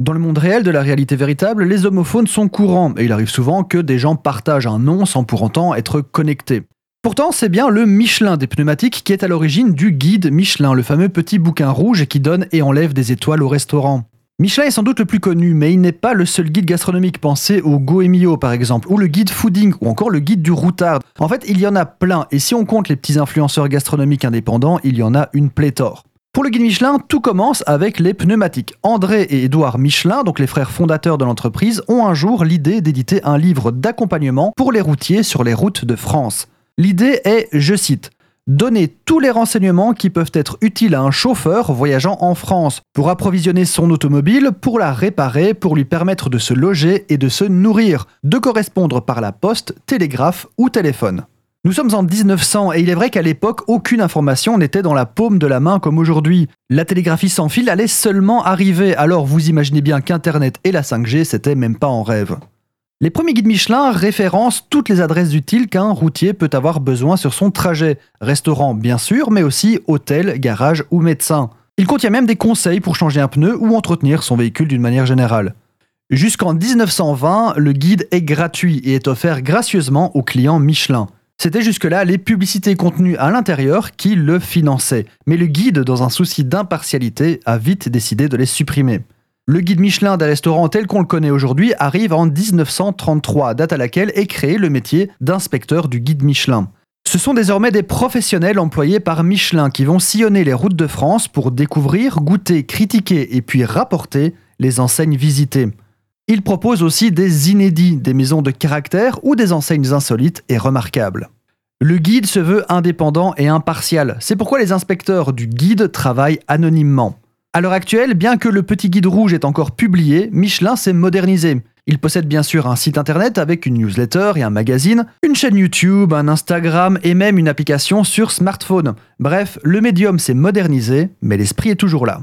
Dans le monde réel de la réalité véritable, les homophones sont courants et il arrive souvent que des gens partagent un nom sans pour autant être connectés. Pourtant, c'est bien le Michelin des pneumatiques qui est à l'origine du guide Michelin, le fameux petit bouquin rouge qui donne et enlève des étoiles au restaurant. Michelin est sans doute le plus connu, mais il n'est pas le seul guide gastronomique. Pensez au Goemio par exemple, ou le guide fooding, ou encore le guide du routard. En fait, il y en a plein, et si on compte les petits influenceurs gastronomiques indépendants, il y en a une pléthore. Pour le guide Michelin, tout commence avec les pneumatiques. André et Édouard Michelin, donc les frères fondateurs de l'entreprise, ont un jour l'idée d'éditer un livre d'accompagnement pour les routiers sur les routes de France. L'idée est, je cite, Donner tous les renseignements qui peuvent être utiles à un chauffeur voyageant en France pour approvisionner son automobile, pour la réparer, pour lui permettre de se loger et de se nourrir, de correspondre par la poste, télégraphe ou téléphone. Nous sommes en 1900 et il est vrai qu'à l'époque, aucune information n'était dans la paume de la main comme aujourd'hui. La télégraphie sans fil allait seulement arriver, alors vous imaginez bien qu'Internet et la 5G, c'était même pas en rêve. Les premiers guides Michelin référencent toutes les adresses utiles qu'un routier peut avoir besoin sur son trajet. Restaurant bien sûr, mais aussi hôtel, garage ou médecin. Il contient même des conseils pour changer un pneu ou entretenir son véhicule d'une manière générale. Jusqu'en 1920, le guide est gratuit et est offert gracieusement aux clients Michelin. C'était jusque-là les publicités contenues à l'intérieur qui le finançaient. Mais le guide, dans un souci d'impartialité, a vite décidé de les supprimer. Le guide Michelin des restaurants tel qu'on le connaît aujourd'hui arrive en 1933, date à laquelle est créé le métier d'inspecteur du guide Michelin. Ce sont désormais des professionnels employés par Michelin qui vont sillonner les routes de France pour découvrir, goûter, critiquer et puis rapporter les enseignes visitées. Ils proposent aussi des inédits, des maisons de caractère ou des enseignes insolites et remarquables. Le guide se veut indépendant et impartial. C'est pourquoi les inspecteurs du guide travaillent anonymement. À l'heure actuelle, bien que le petit guide rouge est encore publié, Michelin s'est modernisé. Il possède bien sûr un site internet avec une newsletter et un magazine, une chaîne YouTube, un Instagram et même une application sur smartphone. Bref, le médium s'est modernisé, mais l'esprit est toujours là.